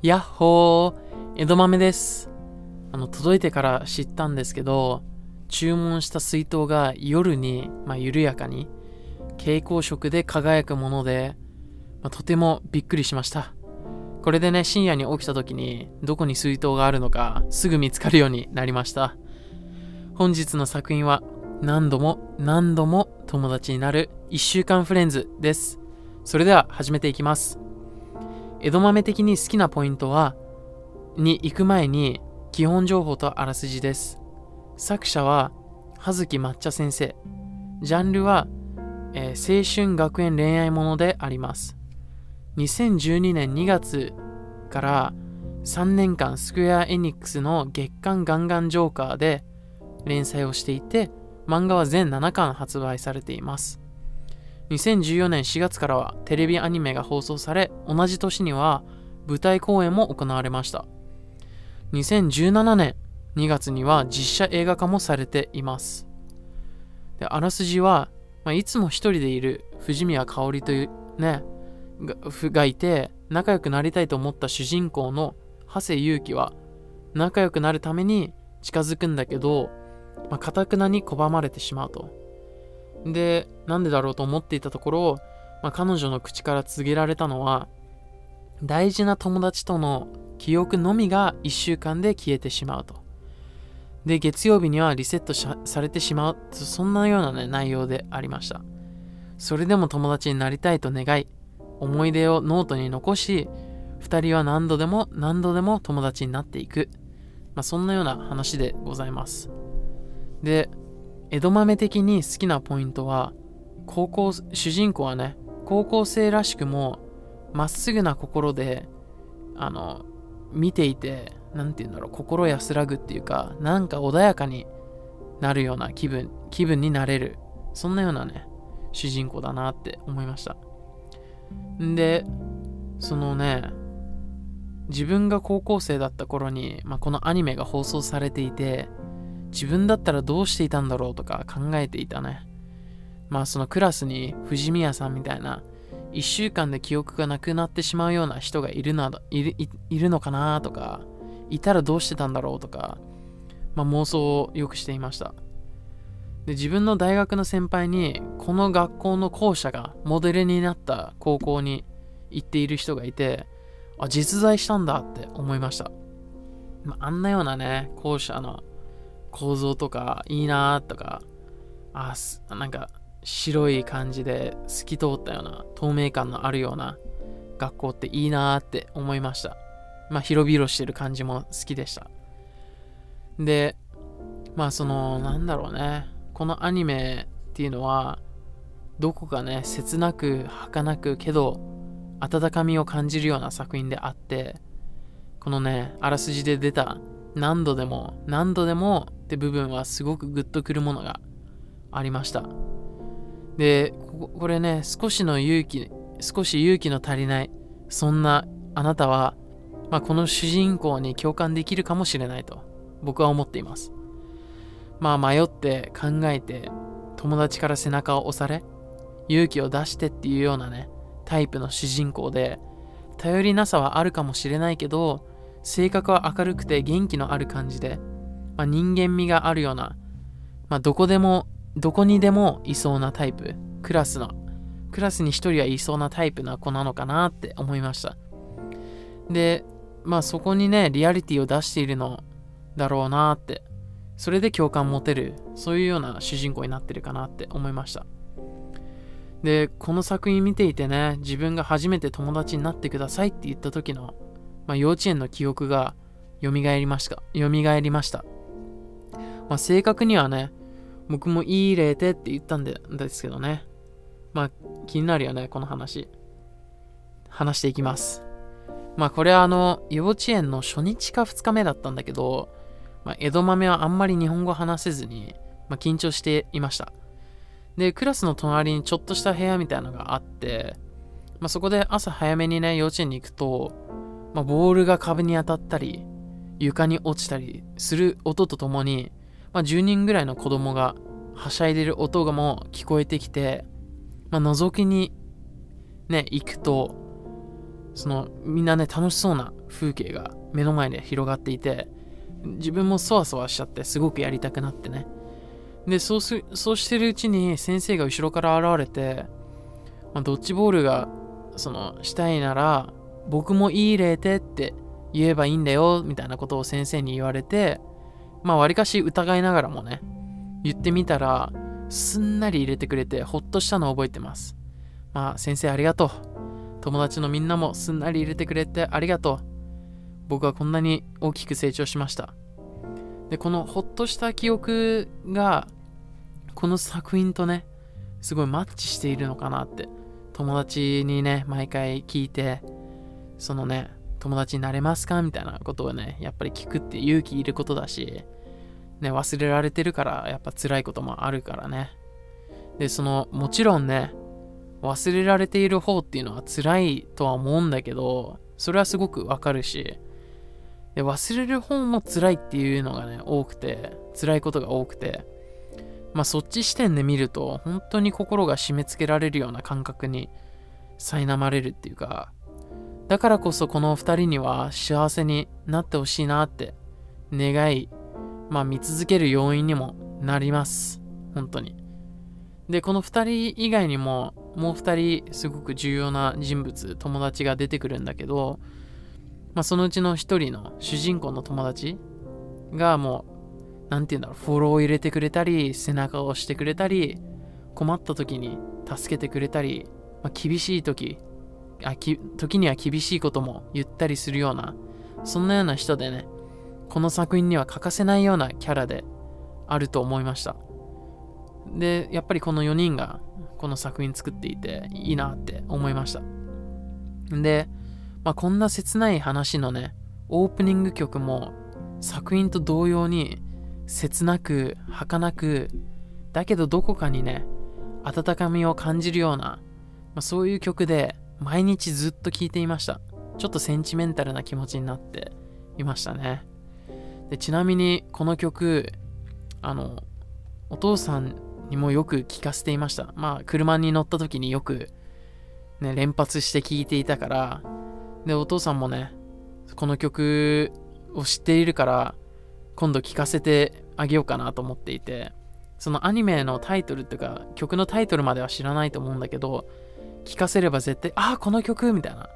やっほー江戸豆です。あの、届いてから知ったんですけど、注文した水筒が夜に、まあ、緩やかに、蛍光色で輝くもので、まあ、とてもびっくりしました。これでね、深夜に起きた時に、どこに水筒があるのか、すぐ見つかるようになりました。本日の作品は、何度も何度も友達になる1週間フレンズです。それでは始めていきます。江戸豆的に好きなポイントは、に行く前に基本情報とあらすじです。作者は、葉月抹茶先生。ジャンルは、えー青春学園恋愛ものであります。2012年2月から3年間スクエア・エニックスの月刊ガンガンジョーカーで連載をしていて、漫画は全7巻発売されています。2014年4月からはテレビアニメが放送され、同じ年には舞台公演も行われました。2017年2月には実写映画化もされています。であらすじは、まあ、いつも一人でいる藤宮香織というね、がいて、仲良くなりたいと思った主人公の長谷祐希は、仲良くなるために近づくんだけど、まあ、くなに拒まれてしまうと。で、なんでだろうと思っていたところ、まあ、彼女の口から告げられたのは、大事な友達との記憶のみが1週間で消えてしまうと。で、月曜日にはリセットされてしまう、そんなような、ね、内容でありました。それでも友達になりたいと願い、思い出をノートに残し、2人は何度でも何度でも友達になっていく。まあ、そんなような話でございます。で、江戸豆的に好きなポイントは、高校、主人公はね、高校生らしくも、まっすぐな心で、あの、見ていて、なんて言うんだろう、心安らぐっていうか、なんか穏やかになるような気分、気分になれる。そんなようなね、主人公だなって思いました。んで、そのね、自分が高校生だった頃に、まあ、このアニメが放送されていて、自分だったらどうしていたんだろうとか考えていたね。まあそのクラスに藤宮さんみたいな1週間で記憶がなくなってしまうような人がいるなどいるいいるのかなとか、いたらどうしてたんだろうとか、まあ妄想をよくしていました。で自分の大学の先輩にこの学校の校舎がモデルになった高校に行っている人がいて、あ、実在したんだって思いました。まあ、あんなようなね、校舎の構造とかいいなとか、あ、なんか白い感じで透き通ったような透明感のあるような学校っていいなって思いました。まあ広々してる感じも好きでした。で、まあそのなんだろうね、このアニメっていうのはどこかね、切なく儚くけど温かみを感じるような作品であって、このね、あらすじで出た何度でも何度でもって部分はすごくグッとくるものがありました。で、これね、少しの勇気、少し勇気の足りない、そんなあなたは、まあ、この主人公に共感できるかもしれないと僕は思っています。まあ迷って考えて友達から背中を押され勇気を出してっていうようなねタイプの主人公で頼りなさはあるかもしれないけど性格は明るくて元気のある感じで、まあ、人間味があるような、まあ、どこでもどこにでもいそうなタイプクラスのクラスに一人はいそうなタイプな子なのかなって思いました。でまあそこにねリアリティを出しているのだろうなってそれで共感持てるそういうような主人公になってるかなって思いました。でこの作品見ていてね自分が初めて友達になってくださいって言った時の、まあ、幼稚園の記憶が蘇りました。蘇りました、まあ、正確にはね僕もいい例でって言ったんでですけどね。まあ気になるよねこの話。話していきます。まあこれはあの幼稚園の初日か2日目だったんだけどまあ、江戸豆はあんまり日本語話せずに、まあ、緊張していました。で、クラスの隣にちょっとした部屋みたいなのがあって、まあ、そこで朝早めにね、幼稚園に行くと、まあ、ボールが壁に当たったり、床に落ちたりする音とともに、まあ、10人ぐらいの子供がはしゃいでる音がも聞こえてきて、まあ、覗きにね、行くと、そのみんなね楽しそうな風景が目の前で広がっていて自分もそわそわしちゃってすごくやりたくなってね。でそうすそうしてるうちに先生が後ろから現れて、まあ、ドッジボールがそのしたいなら僕もいい例でって言えばいいんだよみたいなことを先生に言われてまあわりかし疑いながらもね言ってみたらすんなり入れてくれてほっとしたのを覚えてます。まあ先生ありがとう。友達のみんなもすんなり入れてくれてありがとう。僕はこんなに大きく成長しました。でこのほっとした記憶がこの作品とねすごいマッチしているのかなって友達にね毎回聞いてそのね友達になれますか？みたいなことをねやっぱり聞くって勇気いることだしね忘れられてるからやっぱ辛いこともあるからね。でそのもちろんね忘れられている方っていうのは辛いとは思うんだけどそれはすごくわかるしで忘れる方も辛いっていうのがね多くて辛いことが多くてまあそっち視点で見ると本当に心が締め付けられるような感覚に苛まれるっていうかだからこそこの2人には幸せになってほしいなって願いまあ見続ける要因にもなります。本当に。でこの2人以外にももう2人すごく重要な人物友達が出てくるんだけど、まあ、そのうちの1人の主人公の友達がもう何て言うんだろう、フォローを入れてくれたり、背中を押してくれたり、困った時に助けてくれたり、まあ、厳しい時あき、時には厳しいことも言ったりするような、そんなような人でね、この作品には欠かせないようなキャラであると思いました。で、やっぱりこの4人がこの作品作っていていいなって思いました。で、まあ、こんな切ない話のね、オープニング曲も作品と同様に切なく、儚く、だけどどこかにね、温かみを感じるような、まあ、そういう曲で毎日ずっと聴いていました。ちょっとセンチメンタルな気持ちになっていましたね。でちなみにこの曲、あの、お父さんにもよく聴かせていました。まあ、車に乗った時によく、ね、連発して聴いていたから、で、お父さんもね、この曲を知っているから、今度聞かせてあげようかなと思っていて、そのアニメのタイトルっていうか、曲のタイトルまでは知らないと思うんだけど、聞かせれば絶対、ああ、この曲みたいな。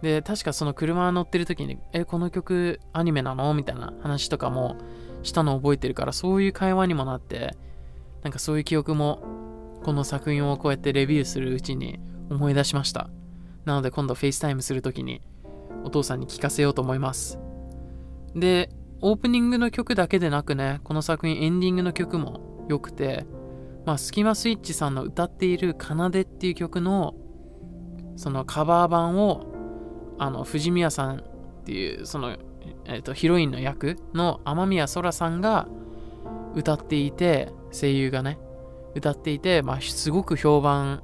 で、確かその車乗ってる時に、え、この曲アニメなの？みたいな話とかもしたのを覚えてるから、そういう会話にもなって、なんかそういう記憶も、この作品をこうやってレビューするうちに思い出しました。なので今度 FaceTime するときにお父さんに聞かせようと思います。で、オープニングの曲だけでなくね、この作品エンディングの曲も良くて、まあ、スキマスイッチさんの歌っている奏でっていう曲の、そのカバー版を、あの、藤宮さんっていう、その、え、ー、と、ヒロインの役の雨宮空さんが歌っていて、声優がね、歌っていて、まあ、すごく評判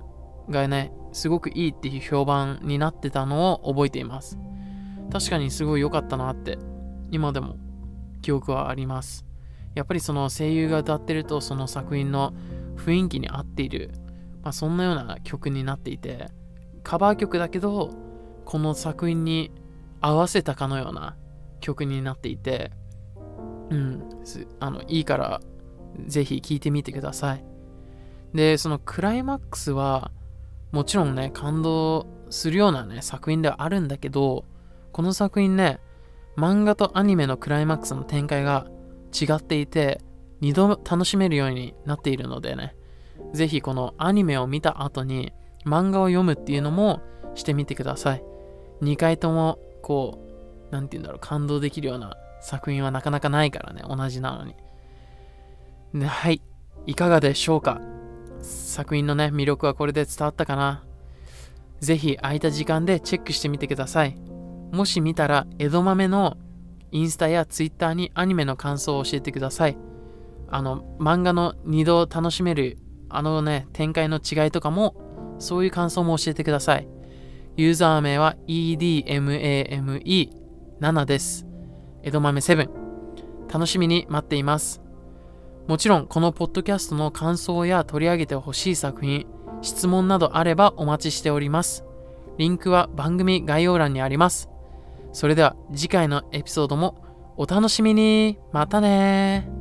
がね、すごくいいっていう評判になってたのを覚えています。確かにすごい良かったなって、今でも記憶はあります。やっぱりその声優が歌ってるとその作品の雰囲気に合っている、まあ、そんなような曲になっていてカバー曲だけどこの作品に合わせたかのような曲になっていてうんあのいいからぜひ聴いてみてください。でそのクライマックスはもちろんね感動するようなね作品ではあるんだけどこの作品ね漫画とアニメのクライマックスの展開が違っていて、2度楽しめるようになっているのでね、ぜひこのアニメを見た後に漫画を読むっていうのもしてみてください。2回ともこう、なんて言うんだろう、感動できるような作品はなかなかないからね、同じなのに。はい。いかがでしょうか？作品のね、魅力はこれで伝わったかな？ぜひ空いた時間でチェックしてみてください。もし見たら、江戸豆のインスタやツイッターにアニメの感想を教えてください。あの、漫画の2度楽しめる、あのね、展開の違いとかも、そういう感想も教えてください。ユーザー名は EDMAME7 です。江戸豆7。楽しみに待っています。もちろん、このポッドキャストの感想や取り上げてほしい作品、質問などあればお待ちしております。リンクは番組概要欄にあります。それでは次回のエピソードもお楽しみにまたね